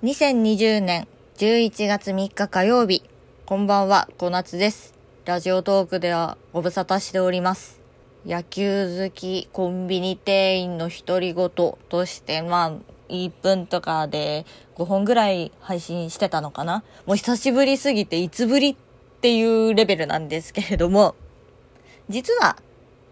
2020年11月3日火曜日、こんばんは、小夏です。ラジオトークではご無沙汰しております。野球好きコンビニ店員の独り言として、まあ、1分とかで5本ぐらい配信してたのかなもう久しぶりすぎていつぶりっていうレベルなんですけれども、実は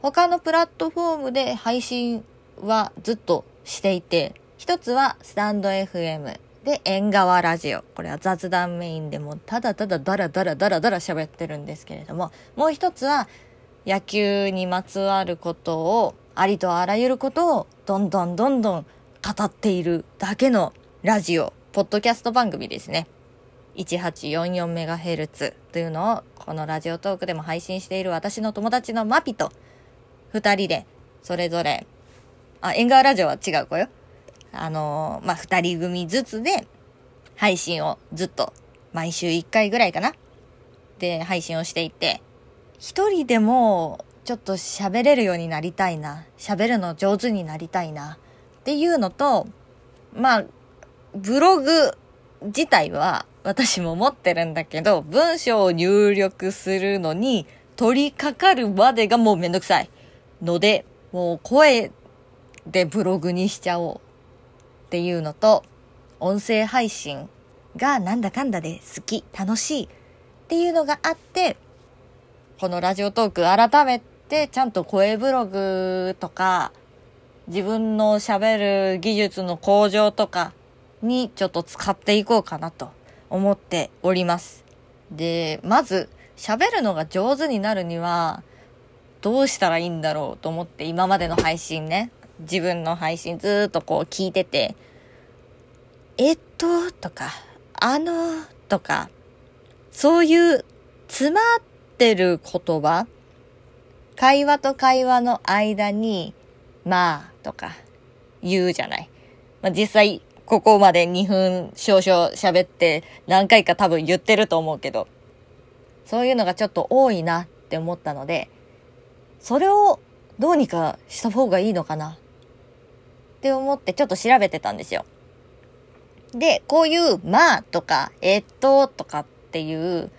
他のプラットフォームで配信はずっとしていて、一つはスタンド FM で縁側ラジオ。これは雑談メインでもただただダラダラダラダラ喋ってるんですけれども、もう一つは野球にまつわることを、ありとあらゆることをどんどんどんどん語っているだけのラジオ、ポッドキャスト番組ですね。1844MHz というのをこのラジオトークでも配信している私の友達のマピと二人でそれぞれ、あ、縁側ラジオは違う子よ。あのーまあ、二人組ずつで配信をずっと毎週一回ぐらいかな。で配信をしていて、一人でもちょっと喋れるようになりたいな、喋るの上手になりたいな。っていうのと、まあ、ブログ自体は私も持ってるんだけど、文章を入力するのに取り掛かるまでがもうめんどくさいので、もう声でブログにしちゃおう。っていうのと、音声配信がなんだかんだで好き、楽しいっていうのがあって、このラジオトーク改めてちゃんと声ブログとか、自分の喋る技術の向上とかにちょっと使っていこうかなと思っております。で、まず喋るのが上手になるにはどうしたらいいんだろうと思って今までの配信ね、自分の配信ずっとこう聞いてて、えっと？とか、あの？とか、そういう詰まってる言葉、会話と会話の間に、まあとか言うじゃない。まあ、実際、ここまで2分少々喋って何回か多分言ってると思うけど、そういうのがちょっと多いなって思ったので、それをどうにかした方がいいのかなって思ってちょっと調べてたんですよ。で、こういう、まあとか、えっととかっていう、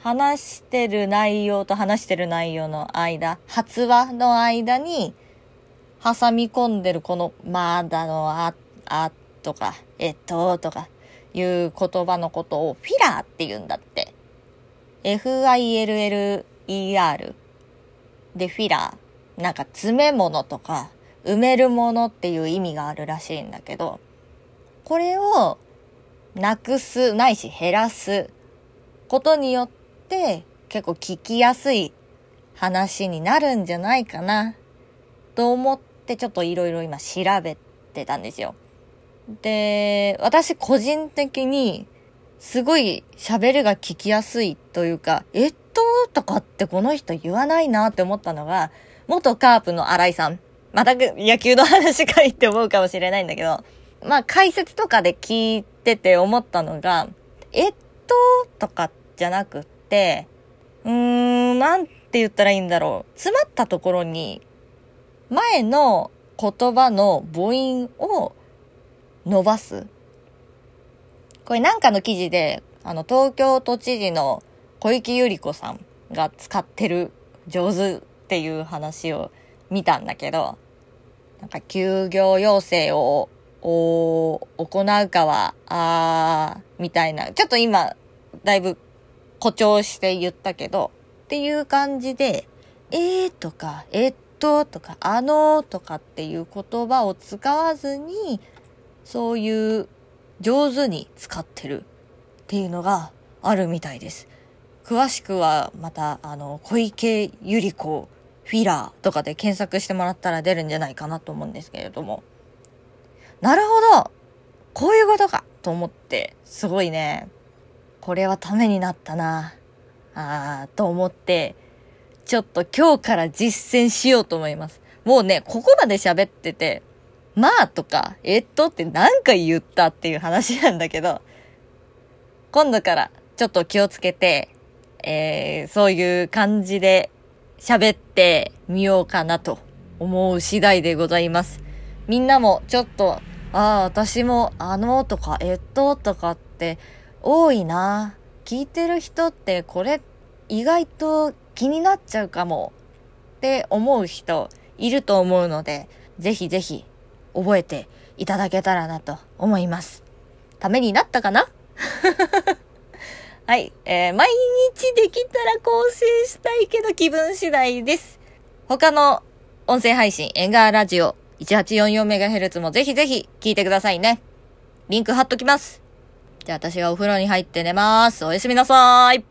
話してる内容と話してる内容の間、発話の間に、挟み込んでるこの、まあだの、あ、あとか、えっととかいう言葉のことをフィラーって言うんだって。F-I-L-L-E-R でフィラー。なんか詰め物とか埋めるものっていう意味があるらしいんだけど、これをなくすないし減らすことによって結構聞きやすい話になるんじゃないかなと思ってちょっといろいろ今調べてたんですよ。で、私個人的にすごい喋りが聞きやすいというか、えっと？とかってこの人言わないなって思ったのが、元カープの新井さん。また野球の話かいって思うかもしれないんだけど、まあ解説とかで聞いてて思ったのが、えっととかじゃなくって、うーん、なんて言ったらいいんだろう。詰まったところに、前の言葉の母音を伸ばす。これなんかの記事で、あの、東京都知事の小池百合子さんが使ってる上手っていう話を見たんだけど、なんか休業要請を行うかは、あー、みたいな。ちょっと今、だいぶ誇張して言ったけど、っていう感じで、えーとか、えっととか、あのーとかっていう言葉を使わずに、そういう上手に使ってるっていうのがあるみたいです。詳しくはまた、あの、小池百合子フィラーとかで検索してもらったら出るんじゃないかなと思うんですけれども。なるほどこういうことかと思って、すごいね、これはためになったなあーと思って、ちょっと今日から実践しようと思います。もうね、ここまで喋ってて、まあとか、えっとって何回言ったっていう話なんだけど、今度からちょっと気をつけて、えー、そういう感じで喋ってみようかなと思う次第でございます。みんなもちょっとああ、私もあのとかえっととかって多いな。聞いてる人ってこれ意外と気になっちゃうかもって思う人いると思うので、ぜひぜひ覚えていただけたらなと思います。ためになったかな？はい。えー、毎日できたら更新したいけど気分次第です。他の音声配信、エンガーラジオ 1844MHz もぜひぜひ聞いてくださいね。リンク貼っときます。じゃあ私はお風呂に入って寝ます。おやすみなさーい。